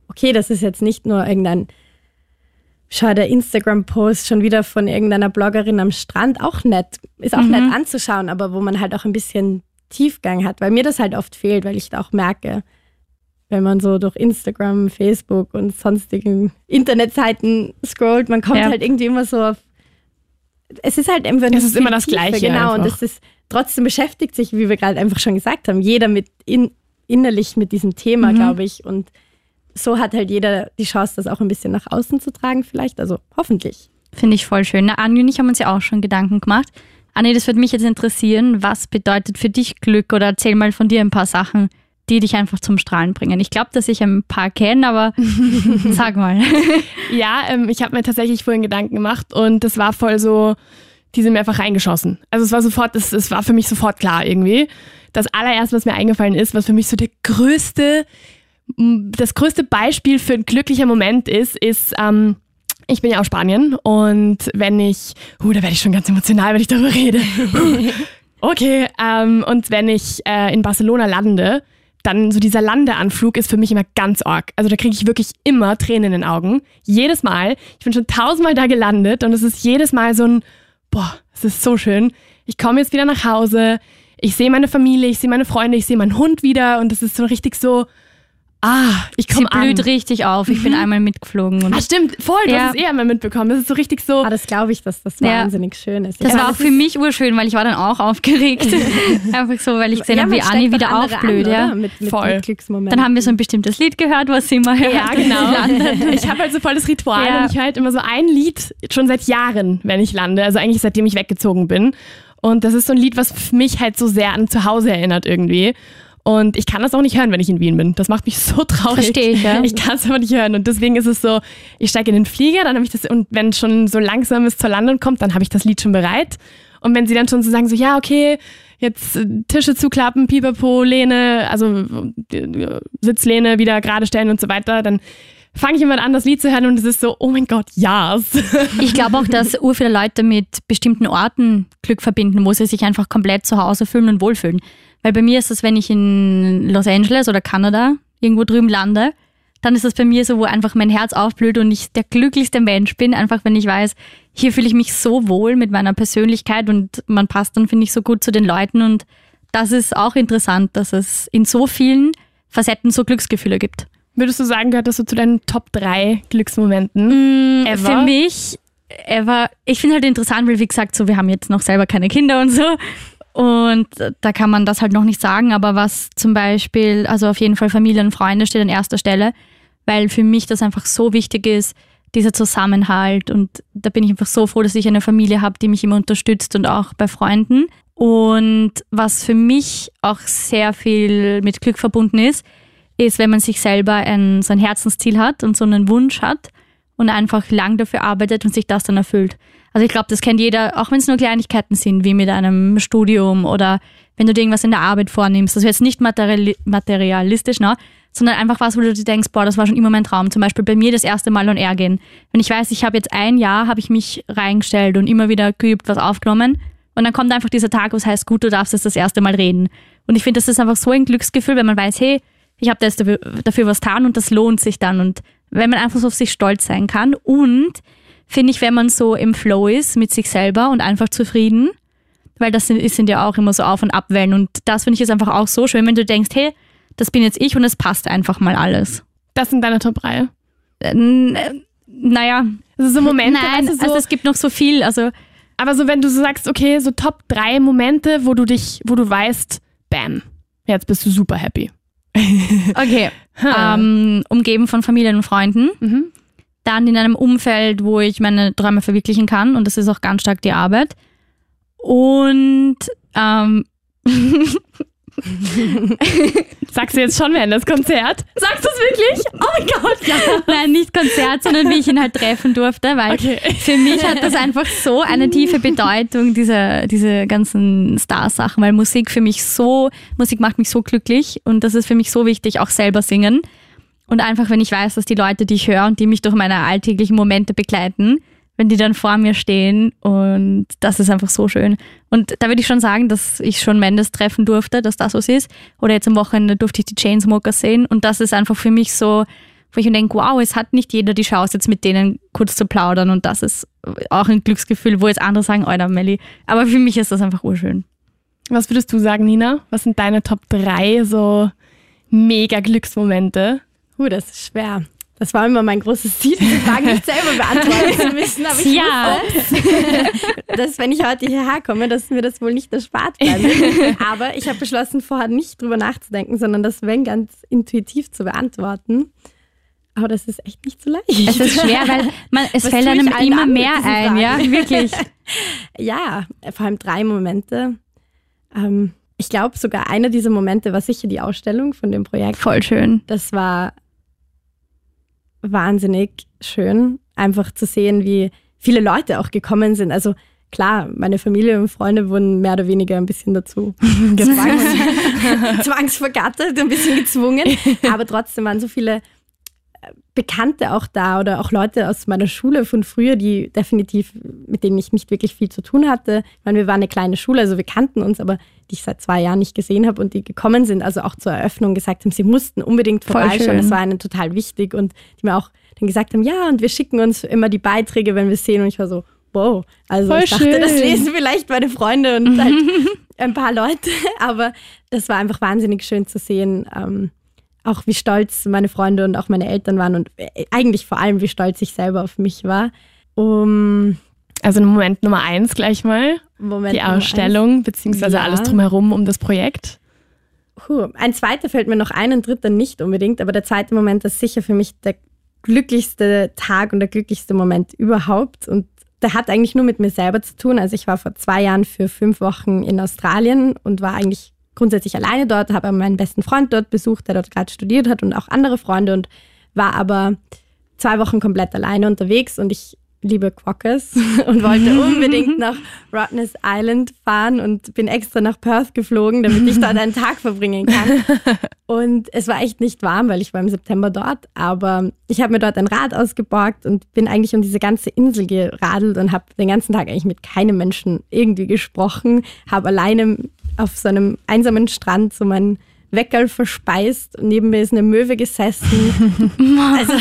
A: okay, das ist jetzt nicht nur irgendein, schau, der Instagram-Post schon wieder von irgendeiner Bloggerin am Strand, auch nett, ist auch mhm. nett anzuschauen, aber wo man halt auch ein bisschen Tiefgang hat, weil mir das halt oft fehlt, weil ich da auch merke, wenn man so durch Instagram, Facebook und sonstigen Internetseiten scrollt, man kommt ja. halt irgendwie immer so auf. Es ist halt einfach.
D: Es ist immer das Tiefe, Gleiche.
A: Genau, einfach. und es ist trotzdem beschäftigt sich, wie wir gerade einfach schon gesagt haben, jeder mit in, innerlich mit diesem Thema, mhm. glaube ich. Und so hat halt jeder die Chance, das auch ein bisschen nach außen zu tragen, vielleicht. Also hoffentlich.
C: Finde ich voll schön. Na, Anni und ich haben uns ja auch schon Gedanken gemacht. Anni, das würde mich jetzt interessieren. Was bedeutet für dich Glück? Oder erzähl mal von dir ein paar Sachen, die dich einfach zum Strahlen bringen? Ich glaube, dass ich ein paar kenne, aber *laughs* sag mal. *laughs*
D: Ja, ähm, ich habe mir tatsächlich vorhin Gedanken gemacht und das war voll so, die sind mir einfach reingeschossen. Also es war sofort, es, es war für mich sofort klar irgendwie. Das allererste, was mir eingefallen ist, was für mich so der größte, das größte Beispiel für ein glücklicher Moment ist, ist, ähm, ich bin ja aus Spanien und wenn ich, uh, da werde ich schon ganz emotional, wenn ich darüber rede. *laughs* okay, ähm, und wenn ich äh, in Barcelona lande, dann so dieser Landeanflug ist für mich immer ganz arg. Also da kriege ich wirklich immer Tränen in den Augen. Jedes Mal. Ich bin schon tausendmal da gelandet und es ist jedes Mal so ein, boah, es ist so schön. Ich komme jetzt wieder nach Hause, ich sehe meine Familie, ich sehe meine Freunde, ich sehe meinen Hund wieder und es ist so richtig so, ah, ich
C: Sie
D: komme an.
C: blüht richtig auf. Ich bin einmal mitgeflogen. Und
D: Ah, stimmt, voll, du
C: Ja.
D: hast es eh einmal mitbekommen. Das ist so richtig so,
A: Ah, das glaube ich, dass das
C: Ja.
A: wahnsinnig schön ist.
C: das
A: Ja,
C: war auch für mich urschön, weil ich war dann auch aufgeregt. *laughs* Einfach so, weil ich gesehen
A: ja,
C: habe, wie Anni wieder aufblüht.
A: an,
C: ja.
A: Mit, mit,
D: Voll.
A: mit.
C: Dann haben wir so ein bestimmtes Lied gehört, was sie immer hört. *laughs*
D: Ja, genau. Ich habe halt so voll das Ritual
C: Ja.
D: und ich höre halt immer so ein Lied schon seit Jahren, wenn ich lande. Also eigentlich seitdem ich weggezogen bin. Und das ist so ein Lied, was mich halt so sehr an zu Hause erinnert irgendwie. Und ich kann das auch nicht hören, wenn ich in Wien bin. Das macht mich so traurig.
C: Verstehe ich, ja.
D: Ich kann es aber nicht hören. Und deswegen ist es so, ich steige in den Flieger, dann habe ich das, und wenn schon so langsam es zur Landung kommt, dann habe ich das Lied schon bereit. Und wenn sie dann schon so sagen, so, ja, okay, jetzt äh, Tische zuklappen, Pipapo, Lehne, also äh, Sitzlehne wieder gerade stellen und so weiter, dann fange ich immer an, das Lied zu hören und es ist so, oh mein Gott, yes. *laughs*
C: Ich glaube auch, dass ur viele Leute mit bestimmten Orten Glück verbinden, wo sie sich einfach komplett zu Hause fühlen und wohlfühlen. Weil bei mir ist das, wenn ich in Los Angeles oder Kanada irgendwo drüben lande, dann ist das bei mir so, wo einfach mein Herz aufblüht und ich der glücklichste Mensch bin, einfach wenn ich weiß, hier fühle ich mich so wohl mit meiner Persönlichkeit und man passt dann, finde ich, so gut zu den Leuten und das ist auch interessant, dass es in so vielen Facetten so Glücksgefühle gibt.
D: Würdest du sagen, gehört das so zu deinen Top 3 Glücksmomenten? Ever?
C: Für mich, ever, ich finde halt interessant, weil wie gesagt, so wir haben jetzt noch selber keine Kinder und so. Und da kann man das halt noch nicht sagen, aber was zum Beispiel, also auf jeden Fall Familie und Freunde steht an erster Stelle, weil für mich das einfach so wichtig ist, dieser Zusammenhalt. Und da bin ich einfach so froh, dass ich eine Familie habe, die mich immer unterstützt und auch bei Freunden. Und was für mich auch sehr viel mit Glück verbunden ist, ist, wenn man sich selber ein, so ein Herzensziel hat und so einen Wunsch hat und einfach lang dafür arbeitet und sich das dann erfüllt. Also ich glaube, das kennt jeder, auch wenn es nur Kleinigkeiten sind, wie mit einem Studium oder wenn du dir irgendwas in der Arbeit vornimmst. Ist jetzt nicht materiali materialistisch, ne? sondern einfach was, wo du dir denkst, boah, das war schon immer mein Traum. Zum Beispiel bei mir das erste Mal on Air gehen. Wenn ich weiß, ich habe jetzt ein Jahr, habe ich mich reingestellt und immer wieder geübt, was aufgenommen. Und dann kommt einfach dieser Tag, wo es heißt, gut, du darfst jetzt das erste Mal reden. Und ich finde, das ist einfach so ein Glücksgefühl, wenn man weiß, hey, ich habe dafür, dafür was getan und das lohnt sich dann. Und wenn man einfach so auf sich stolz sein kann. Und finde ich, wenn man so im Flow ist mit sich selber und einfach zufrieden, weil das sind, sind ja auch immer so Auf- und Abwellen. Und das finde ich ist einfach auch so schön, wenn du denkst, hey, das bin jetzt ich und es passt einfach mal alles.
D: Das sind deine Top 3.
C: Äh, n- äh, naja,
D: ist so Momente,
C: nein,
D: weißt du, so,
C: also es gibt noch so viel. Also
D: aber so wenn du so sagst, okay, so Top 3 Momente, wo du dich, wo du weißt, bam, jetzt bist du super happy. *laughs*
C: Okay. Ähm, umgeben von Familien und Freunden.
D: Mhm.
C: Dann in einem Umfeld, wo ich meine Träume verwirklichen kann. Und das ist auch ganz stark die Arbeit. Und ähm, *laughs*
D: Sagst du jetzt schon während das Konzert? Sagst du es wirklich? Oh mein Gott, ja.
C: nein, nicht Konzert, sondern wie ich ihn halt treffen durfte, weil
D: Okay.
C: für mich hat das einfach so eine tiefe Bedeutung, diese, diese ganzen Star-Sachen, weil Musik für mich so, Musik macht mich so glücklich und das ist für mich so wichtig, auch selber singen. Und einfach, wenn ich weiß, dass die Leute, die ich höre und die mich durch meine alltäglichen Momente begleiten, wenn die dann vor mir stehen und das ist einfach so schön. Und da würde ich schon sagen, dass ich schon Mendes treffen durfte, dass das so ist. Oder jetzt am Wochenende durfte ich die Chainsmokers sehen und das ist einfach für mich so, wo ich mir denke, wow, es hat nicht jeder die Chance, jetzt mit denen kurz zu plaudern und das ist auch ein Glücksgefühl, wo jetzt andere sagen, Alter, Melli. Aber für mich ist das einfach urschön.
D: Was würdest du sagen, Nina? Was sind deine Top 3 so mega Glücksmomente?
A: Uh, das ist schwer. Das war immer mein großes Ziel, die Frage nicht selber beantworten zu müssen. Aber ich
C: Ja.
A: dass wenn ich heute hierher komme, dass mir das wohl nicht erspart wird. *laughs* Aber ich habe beschlossen, vorher nicht drüber nachzudenken, sondern das wenn ganz intuitiv zu beantworten. Aber das ist echt nicht so leicht.
C: Es ist schwer, weil man, es
A: Was
C: fällt einem immer
A: an
C: mehr ein, ja,
A: Fragen?
C: wirklich. *laughs*
A: Ja, vor allem drei Momente. Ähm, ich glaube, sogar einer dieser Momente war sicher die Ausstellung von dem Projekt.
C: Voll schön.
A: Das war wahnsinnig schön, einfach zu sehen, wie viele Leute auch gekommen sind. Also klar, meine Familie und Freunde wurden mehr oder weniger ein bisschen dazu *laughs* gezwungen, *laughs* *laughs* zwangsvergattert, ein bisschen gezwungen. Aber trotzdem waren so viele Bekannte auch da oder auch Leute aus meiner Schule von früher, die definitiv, mit denen ich nicht wirklich viel zu tun hatte. Ich meine, wir waren eine kleine Schule, also wir kannten uns, aber die ich seit zwei Jahren nicht gesehen habe und die gekommen sind, also auch zur Eröffnung gesagt haben, sie mussten unbedingt vorbeischauen. Das war ihnen total wichtig und die mir auch dann gesagt haben, ja, und wir schicken uns immer die Beiträge, wenn wir es sehen. Und ich war so, wow. Also
D: Voll
A: ich dachte,
D: schön.
A: das lesen vielleicht meine Freunde und *laughs* halt ein paar Leute. *laughs* Aber das war einfach wahnsinnig schön zu sehen, ähm, auch wie stolz meine Freunde und auch meine Eltern waren und äh, eigentlich vor allem, wie stolz ich selber auf mich war. Um
D: Also Moment Nummer eins gleich mal.
A: Moment.
D: Die
A: Nummer eins.
D: Ausstellung, beziehungsweise
A: Ja.
D: alles drumherum um das Projekt.
A: Puh, ein zweiter fällt mir noch ein, ein dritter nicht unbedingt, aber der zweite Moment ist sicher für mich der glücklichste Tag und der glücklichste Moment überhaupt. Und der hat eigentlich nur mit mir selber zu tun. Also ich war vor zwei Jahren für fünf Wochen in Australien und war eigentlich grundsätzlich alleine dort, habe aber meinen besten Freund dort besucht, der dort gerade studiert hat und auch andere Freunde und war aber zwei Wochen komplett alleine unterwegs und ich liebe Quokkas *laughs* und wollte unbedingt *laughs* nach Rottnest Island fahren und bin extra nach Perth geflogen, damit ich dort einen Tag verbringen kann. *laughs* Und es war echt nicht warm, weil ich war im September dort, aber ich habe mir dort ein Rad ausgeborgt und bin eigentlich um diese ganze Insel geradelt und habe den ganzen Tag eigentlich mit keinem Menschen irgendwie gesprochen, habe alleine auf so einem einsamen Strand so meinen Weckerl verspeist und neben mir ist eine Möwe gesessen. *laughs* also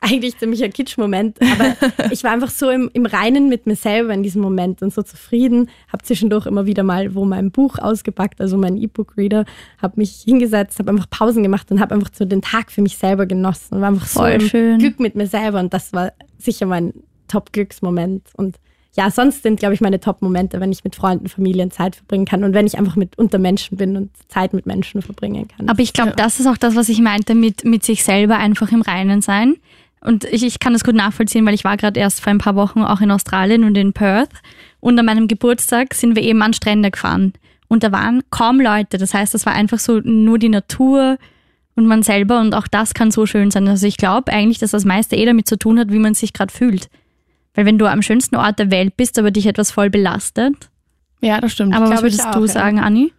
A: eigentlich ziemlich ein Kitsch-Moment, aber ich war einfach so im, im Reinen mit mir selber in diesem Moment und so zufrieden. Habe zwischendurch immer wieder mal wo mein Buch ausgepackt, also mein E-Book-Reader, habe mich hingesetzt, habe einfach Pausen gemacht und habe einfach so den Tag für mich selber genossen und war einfach so
C: Voll
A: im
C: schön.
A: Glück mit mir selber und das war sicher mein Top-Glücksmoment und ja, sonst sind, glaube ich, meine Top-Momente, wenn ich mit Freunden, Familien Zeit verbringen kann und wenn ich einfach mit unter Menschen bin und Zeit mit Menschen verbringen kann.
C: Aber ich glaube, das ist auch das, was ich meinte mit, mit sich selber einfach im Reinen sein. Und ich, ich kann das gut nachvollziehen, weil ich war gerade erst vor ein paar Wochen auch in Australien und in Perth. Und an meinem Geburtstag sind wir eben an Strände gefahren. Und da waren kaum Leute. Das heißt, das war einfach so nur die Natur und man selber. Und auch das kann so schön sein. Also ich glaube eigentlich, dass das meiste eh damit zu tun hat, wie man sich gerade fühlt. Weil wenn du am schönsten Ort der Welt bist, aber dich etwas voll belastet.
D: Ja, das stimmt.
C: Aber was würdest
A: auch,
C: du
A: ja.
C: sagen, Anni?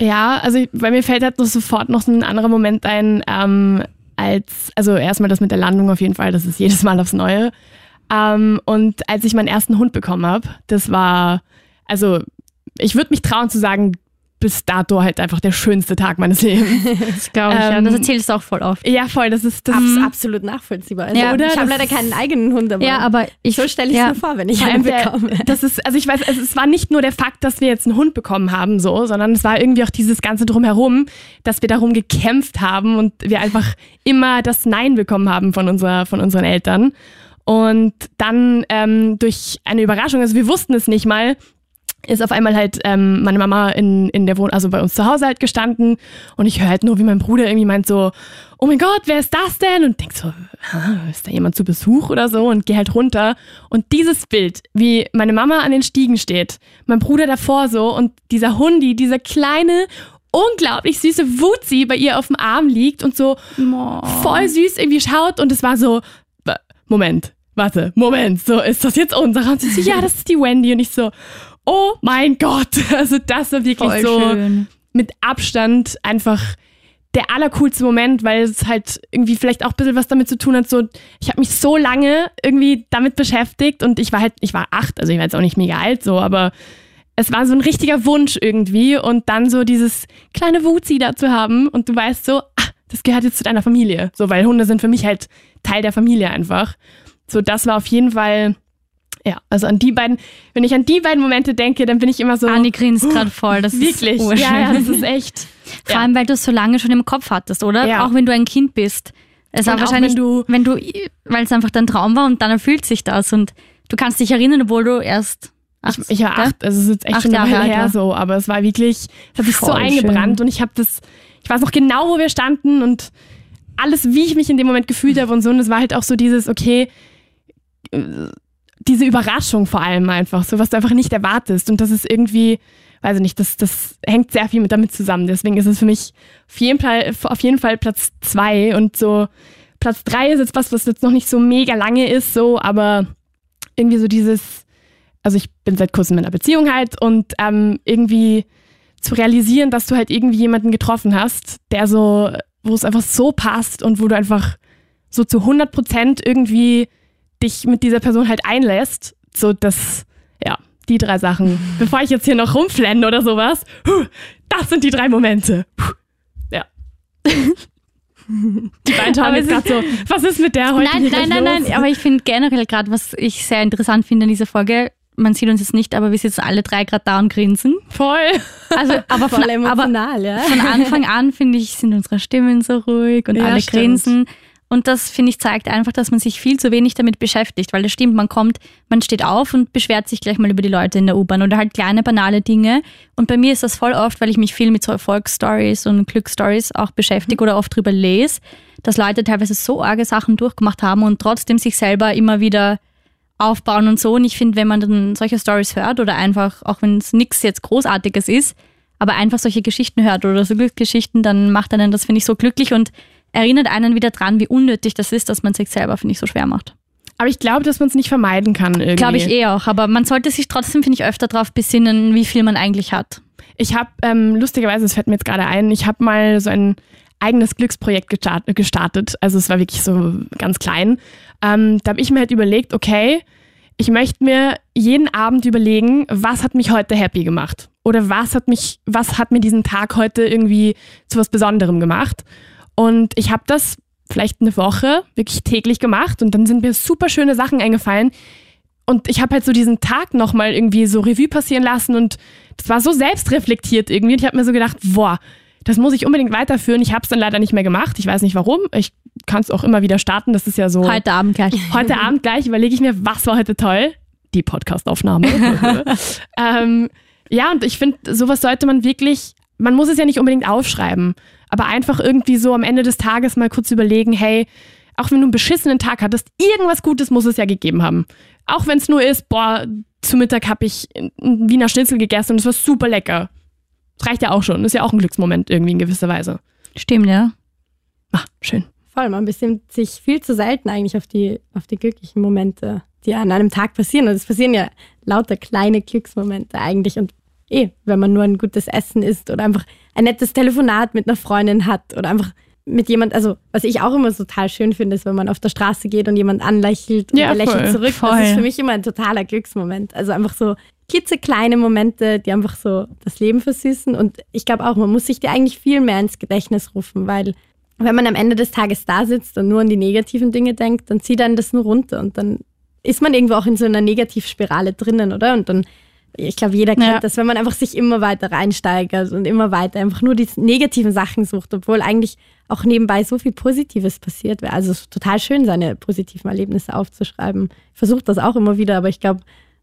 D: Ja, also bei mir fällt halt noch sofort noch ein anderer Moment ein, ähm, als, also erstmal das mit der Landung auf jeden Fall, das ist jedes Mal aufs Neue. Ähm, und als ich meinen ersten Hund bekommen habe, das war, also ich würde mich trauen zu sagen, bis dato halt einfach der schönste Tag meines Lebens. *laughs*
C: Das glaube ich, ja.
D: Ähm,
C: Das erzählst du auch voll oft.
D: ja, voll, das ist das.
A: Ist absolut nachvollziehbar. Also,
C: Ja,
A: oder? Ich habe leider keinen eigenen Hund, aber,
C: Ja, aber ich
A: so stelle ich es
C: ja.
A: mir vor, wenn ich einen
D: der,
A: bekomme. *laughs*
D: das ist, also ich weiß, es, es war nicht nur der Fakt, dass wir jetzt einen Hund bekommen haben, so, sondern es war irgendwie auch dieses Ganze drumherum, dass wir darum gekämpft haben und wir einfach immer das Nein bekommen haben von, unserer, von unseren Eltern. Und dann ähm, durch eine Überraschung, also wir wussten es nicht mal, ist auf einmal halt ähm, meine Mama in, in der Wohnung, also bei uns zu Hause halt gestanden und ich höre halt nur, wie mein Bruder irgendwie meint so, oh mein Gott, wer ist das denn? Und denk so, "Ah, ist da jemand zu Besuch oder so? Und geh halt runter. Und dieses Bild, wie meine Mama an den Stiegen steht, mein Bruder davor so und dieser Hundi, dieser kleine, unglaublich süße Wutzi bei ihr auf dem Arm liegt und so voll süß irgendwie schaut und es war so, "Wa- Moment, warte, Moment, so, ist das jetzt unsere? Und sie so, ja, das ist die Wendy. Und ich so, oh mein Gott, *laughs* also das war wirklich
C: Voll
D: so
C: schön.
D: mit Abstand einfach der allercoolste Moment, weil es halt irgendwie vielleicht auch ein bisschen was damit zu tun hat, so, ich habe mich so lange irgendwie damit beschäftigt und ich war halt, ich war acht, also ich war jetzt auch nicht mega alt so, aber es war so ein richtiger Wunsch irgendwie und dann so dieses kleine Wuzi da zu haben und du weißt so, ah, das gehört jetzt zu deiner Familie, so, weil Hunde sind für mich halt Teil der Familie einfach. So, das war auf jeden Fall, ja, also an die beiden, wenn ich an die beiden Momente denke, dann bin ich immer so,
C: Anni grinst gerade voll. Das
D: wirklich,
C: ist
D: ja, ja, das ist echt.
C: Vor
D: ja.
C: allem, weil du es so lange schon im Kopf hattest, oder?
D: Ja.
C: Auch wenn du ein Kind bist. Es war wahrscheinlich,
D: wenn du-
C: wenn du, weil es einfach dein Traum war und dann erfüllt sich das und du kannst dich erinnern, obwohl du erst acht,
D: Ich, ich war acht, also es ist jetzt echt schon
C: Jahre
D: her so, aber es war wirklich, es hat sich so eingebrannt
C: schön.
D: und ich habe das, ich weiß noch genau, wo wir standen und alles, wie ich mich in dem Moment gefühlt habe und so und es war halt auch so dieses, okay, diese Überraschung vor allem einfach, so was du einfach nicht erwartest. Und das ist irgendwie, weiß ich nicht, das, das hängt sehr viel mit damit zusammen. Deswegen ist es für mich auf jeden Fall, auf jeden Fall Platz zwei und so Platz drei ist jetzt was, was jetzt noch nicht so mega lange ist, so, aber irgendwie so dieses, also ich bin seit kurzem in einer Beziehung halt und ähm, irgendwie zu realisieren, dass du halt irgendwie jemanden getroffen hast, der so, wo es einfach so passt und wo du einfach so zu 100 Prozent irgendwie dich mit dieser Person halt einlässt, so das, ja, die drei Sachen. *laughs* Bevor ich jetzt hier noch rumflenne oder sowas, das sind die drei Momente. Ja. Die beiden schauen jetzt gerade so, was ist mit der heute?
C: Nein, nein, nein,
D: los?
C: nein, aber ich finde generell gerade, was ich sehr interessant finde in dieser Folge, man sieht uns jetzt nicht, aber wir sitzen alle drei gerade da und grinsen.
D: Voll.
C: Also, aber von,
A: Voll
C: aber
A: emotional, ja.
C: von Anfang an, finde ich, sind unsere Stimmen so ruhig und
A: Ja,
C: alle
A: stimmt.
C: grinsen. Und das, finde ich, zeigt einfach, dass man sich viel zu wenig damit beschäftigt, weil das stimmt, man kommt, man steht auf und beschwert sich gleich mal über die Leute in der U-Bahn oder halt kleine, banale Dinge. Und bei mir ist das voll oft, weil ich mich viel mit so Erfolgsstories und Glücksstories auch beschäftige oder oft drüber lese, dass Leute teilweise so arge Sachen durchgemacht haben und trotzdem sich selber immer wieder aufbauen und so. Und ich finde, wenn man dann solche Stories hört oder einfach, auch wenn es nichts jetzt Großartiges ist, aber einfach solche Geschichten hört oder so Glücksgeschichten, dann macht einen das, finde ich, so glücklich und erinnert einen wieder dran, wie unnötig das ist, dass man sich selber, finde ich, so schwer macht.
D: Aber ich glaube, dass man es nicht vermeiden kann irgendwie.
C: Glaube ich eh auch, aber man sollte sich trotzdem, finde ich, öfter darauf besinnen, wie viel man eigentlich hat.
D: Ich habe, ähm, lustigerweise, es fällt mir jetzt gerade ein, ich habe mal so ein eigenes Glücksprojekt gestart- gestartet. Also es war wirklich so ganz klein. Ähm, da habe ich mir halt überlegt, okay, ich möchte mir jeden Abend überlegen, was hat mich heute happy gemacht? Oder was hat mich, was hat mir diesen Tag heute irgendwie zu was Besonderem gemacht? Und ich habe das vielleicht eine Woche wirklich täglich gemacht und dann sind mir super schöne Sachen eingefallen. Und ich habe halt so diesen Tag nochmal irgendwie so Revue passieren lassen und das war so selbstreflektiert irgendwie. Und ich habe mir so gedacht, boah, das muss ich unbedingt weiterführen. Ich habe es dann leider nicht mehr gemacht. Ich weiß nicht warum. Ich kann es auch immer wieder starten. Das ist ja so.
C: Heute Abend gleich. *laughs*
D: Heute Abend gleich überlege ich mir, was war heute toll? Die Podcastaufnahme. *laughs* ähm, ja, und ich finde, sowas sollte man wirklich, man muss es ja nicht unbedingt aufschreiben, aber einfach irgendwie so am Ende des Tages mal kurz überlegen, hey, auch wenn du einen beschissenen Tag hattest, irgendwas Gutes muss es ja gegeben haben. Auch wenn es nur ist, boah, zu Mittag habe ich einen Wiener Schnitzel gegessen und es war super lecker. Das reicht ja auch schon. Ist ja auch ein Glücksmoment irgendwie in gewisser Weise.
C: Stimmt, ja.
D: Ah, schön.
A: Voll, man besinnt sich viel zu selten eigentlich auf die, auf die glücklichen Momente, die an einem Tag passieren. Und es passieren ja lauter kleine Glücksmomente eigentlich. Und eh, wenn man nur ein gutes Essen isst oder einfach ein nettes Telefonat mit einer Freundin hat oder einfach mit jemand, also was ich auch immer total schön finde, ist, wenn man auf der Straße geht und jemand anlächelt und
D: Ja,
A: er lächelt
D: voll,
A: zurück.
C: voll.
A: Das ist für mich immer ein totaler Glücksmoment. Also einfach so klitzekleine Momente, die einfach so das Leben versüßen. Und ich glaube auch, man muss sich die eigentlich viel mehr ins Gedächtnis rufen, weil wenn man am Ende des Tages da sitzt und nur an die negativen Dinge denkt, dann zieht einen das nur runter und dann ist man irgendwo auch in so einer Negativspirale drinnen, oder? Und dann, ich glaube, jeder kennt
C: Ja.
A: das, wenn man einfach sich immer weiter reinsteigert und immer weiter einfach nur die negativen Sachen sucht, obwohl eigentlich auch nebenbei so viel Positives passiert wäre. Also es ist total schön, seine positiven Erlebnisse aufzuschreiben. Ich versuche das auch immer wieder, aber ich glaube,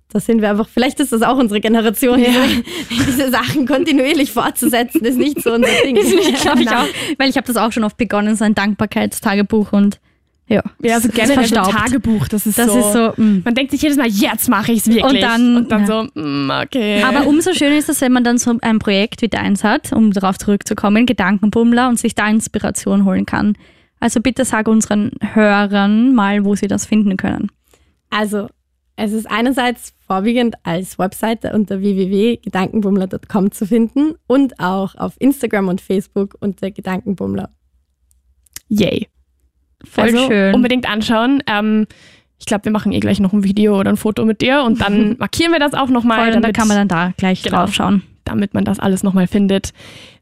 A: da sind wir einfach, vielleicht ist das auch unsere Generation, diese, *laughs* diese Sachen kontinuierlich fortzusetzen, ist nicht so unser *laughs* Ding.
C: Glaube ich auch. Weil ich habe das auch schon oft begonnen, so ein Dankbarkeitstagebuch und ja.
D: Ja, so
C: es ist
D: generell so
C: verstaubt.
D: Tagebuch, das ist
C: Das
D: so.
C: ist so, mm.
D: Man denkt sich jedes Mal, jetzt mache ich es wirklich.
C: Und dann-
D: und dann
C: ja.
D: so, mm, okay.
C: Aber umso schöner ist es, wenn man dann so ein Projekt wie deins hat, um darauf zurückzukommen, Gedankenbummler und sich da Inspiration holen kann. Also bitte sag unseren Hörern mal, wo sie das finden können.
A: Also, es ist einerseits vorwiegend als Webseite unter www.gedankenbummler.com zu finden und auch auf Instagram und Facebook unter Gedankenbummler.
D: Yay.
C: Voll
D: also
C: schön.
D: unbedingt anschauen. Ähm, ich glaube, wir machen eh gleich noch ein Video oder ein Foto mit dir und dann *laughs* markieren wir das auch nochmal,
C: Voll, und da
D: damit,
C: kann man dann da gleich
D: Genau.
C: drauf schauen.
D: damit man das alles nochmal findet.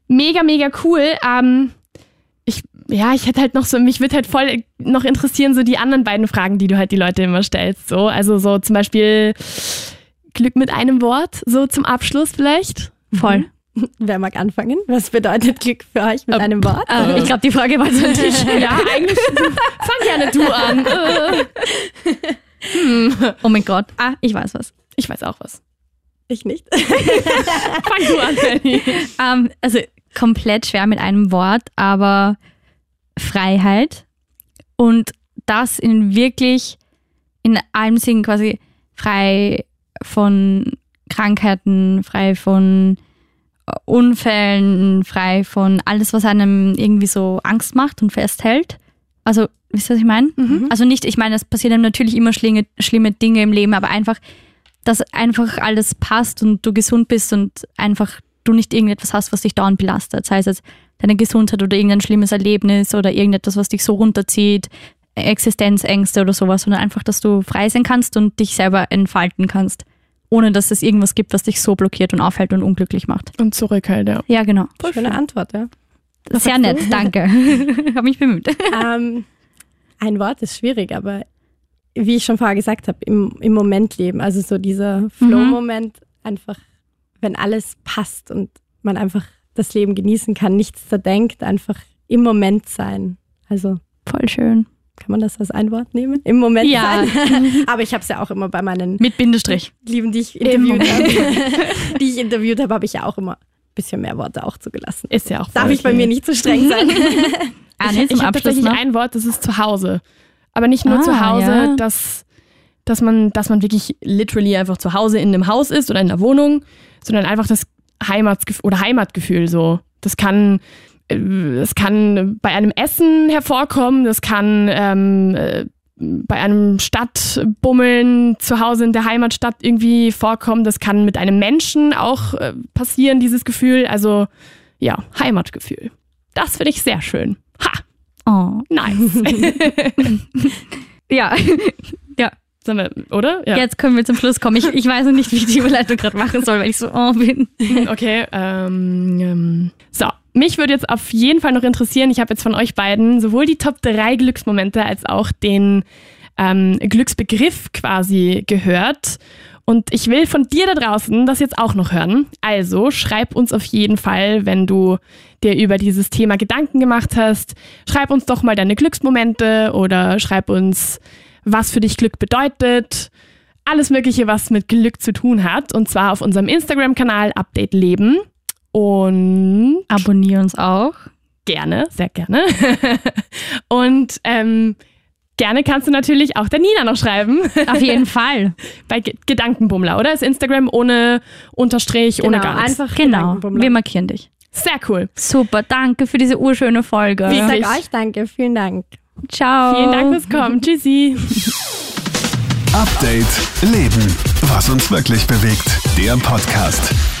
D: Mega, mega cool. Ähm, ich, ja, ich hätte halt noch so, mich würde halt voll noch interessieren, so die anderen beiden Fragen, die du halt die Leute immer stellst. So, also so zum Beispiel Glück mit einem Wort, so zum Abschluss vielleicht.
C: Voll. *laughs*
A: Wer mag anfangen? Was bedeutet Glück für euch mit einem Wort?
C: Äh, ich glaube, die Frage war so *laughs* nicht.
D: Ja, eigentlich *laughs* fang gerne du an. Äh.
C: Oh mein Gott. Ah, ich weiß was.
D: Ich weiß auch was.
A: Ich nicht.
D: Fang du an, Fanny.
C: Ähm, also komplett schwer mit einem Wort, aber Freiheit und das in wirklich in allem Sinn quasi frei von Krankheiten, frei von Unfällen, frei von alles, was einem irgendwie so Angst macht und festhält. Also, wisst ihr, was ich meine? Also nicht, ich meine, es passieren einem natürlich immer schlimme, schlimme Dinge im Leben, aber einfach, dass einfach alles passt und du gesund bist und einfach du nicht irgendetwas hast, was dich dauernd belastet. Sei es jetzt deine Gesundheit oder irgendein schlimmes Erlebnis oder irgendetwas, was dich so runterzieht, Existenzängste oder sowas, sondern einfach, dass du frei sein kannst und dich selber entfalten kannst, ohne dass es irgendwas gibt, was dich so blockiert und aufhält und unglücklich macht.
D: Und zurückhält, ja.
C: Ja, genau.
A: Schöne Antwort, ja.
C: Sehr nett, danke. *laughs* Hab mich bemüht.
A: ähm, ein Wort ist schwierig, aber wie ich schon vorher gesagt habe, im, im Moment leben. Also so dieser Flow-Moment, einfach, wenn alles passt und man einfach das Leben genießen kann, nichts zerdenkt, einfach im Moment sein. Also
C: Voll schön.
A: Kann man das als ein Wort nehmen? Im Moment
C: Ja.
A: sein. *laughs* aber ich habe es ja auch immer bei meinen
C: Mit Bindestrich.
A: Lieben, die ich interviewt habe, *laughs* die ich interviewt habe, habe ich ja auch immer ein bisschen mehr Worte auch zugelassen.
D: Ist ja auch
A: Darf ich bei mir nicht zu streng sein? *laughs*
C: Anne, zum
D: ich habe
C: Abschluss
D: tatsächlich
C: noch.
D: ein Wort, das ist zu Hause. Aber nicht nur
C: Ah,
D: zu Hause,
C: ja.
D: dass, dass, man, dass man wirklich literally einfach zu Hause in einem Haus ist oder in einer Wohnung, sondern einfach das Heimatsgefühl oder Heimatgefühl so. Das kann, das kann bei einem Essen hervorkommen, das kann ähm, äh, bei einem Stadtbummeln zu Hause in der Heimatstadt irgendwie vorkommen, das kann mit einem Menschen auch äh, passieren, dieses Gefühl. Also ja, Heimatgefühl. Das finde ich sehr schön. Ha!
C: Oh.
D: Nice. *laughs*
C: Ja. *laughs* ja.
D: Sollen wir, oder? Ja.
C: Jetzt können wir zum Schluss kommen. Ich, ich weiß noch nicht, wie ich die Überleitung gerade machen soll, weil ich so oh bin. *laughs*
D: Okay. Ähm, ähm. So, mich würde jetzt auf jeden Fall noch interessieren, ich habe jetzt von euch beiden sowohl die Top 3 Glücksmomente als auch den ähm, Glücksbegriff quasi gehört. Und ich will von dir da draußen das jetzt auch noch hören. Also schreib uns auf jeden Fall, wenn du dir über dieses Thema Gedanken gemacht hast. Schreib uns doch mal deine Glücksmomente oder schreib uns, was für dich Glück bedeutet. Alles Mögliche, was mit Glück zu tun hat. Und zwar auf unserem Instagram-Kanal Update Leben. Und
C: Abonnier uns auch.
D: gerne, sehr gerne. *laughs* Und ähm, gerne kannst du natürlich auch der Nina noch schreiben.
C: Auf jeden Fall. *laughs*
D: Bei Ge- Gedankenbummler, oder? Ist Instagram ohne Unterstrich, ohne
A: Genau,
D: gar nichts.
A: einfach
C: Genau.
A: Gedankenbummler.
C: Wir markieren dich.
D: Sehr cool.
C: Super, danke für diese urschöne Folge.
A: Ich sage euch danke, vielen Dank.
C: Ciao.
D: Vielen Dank fürs Kommen. Tschüssi.
B: Update Leben. Was uns wirklich bewegt. Der Podcast.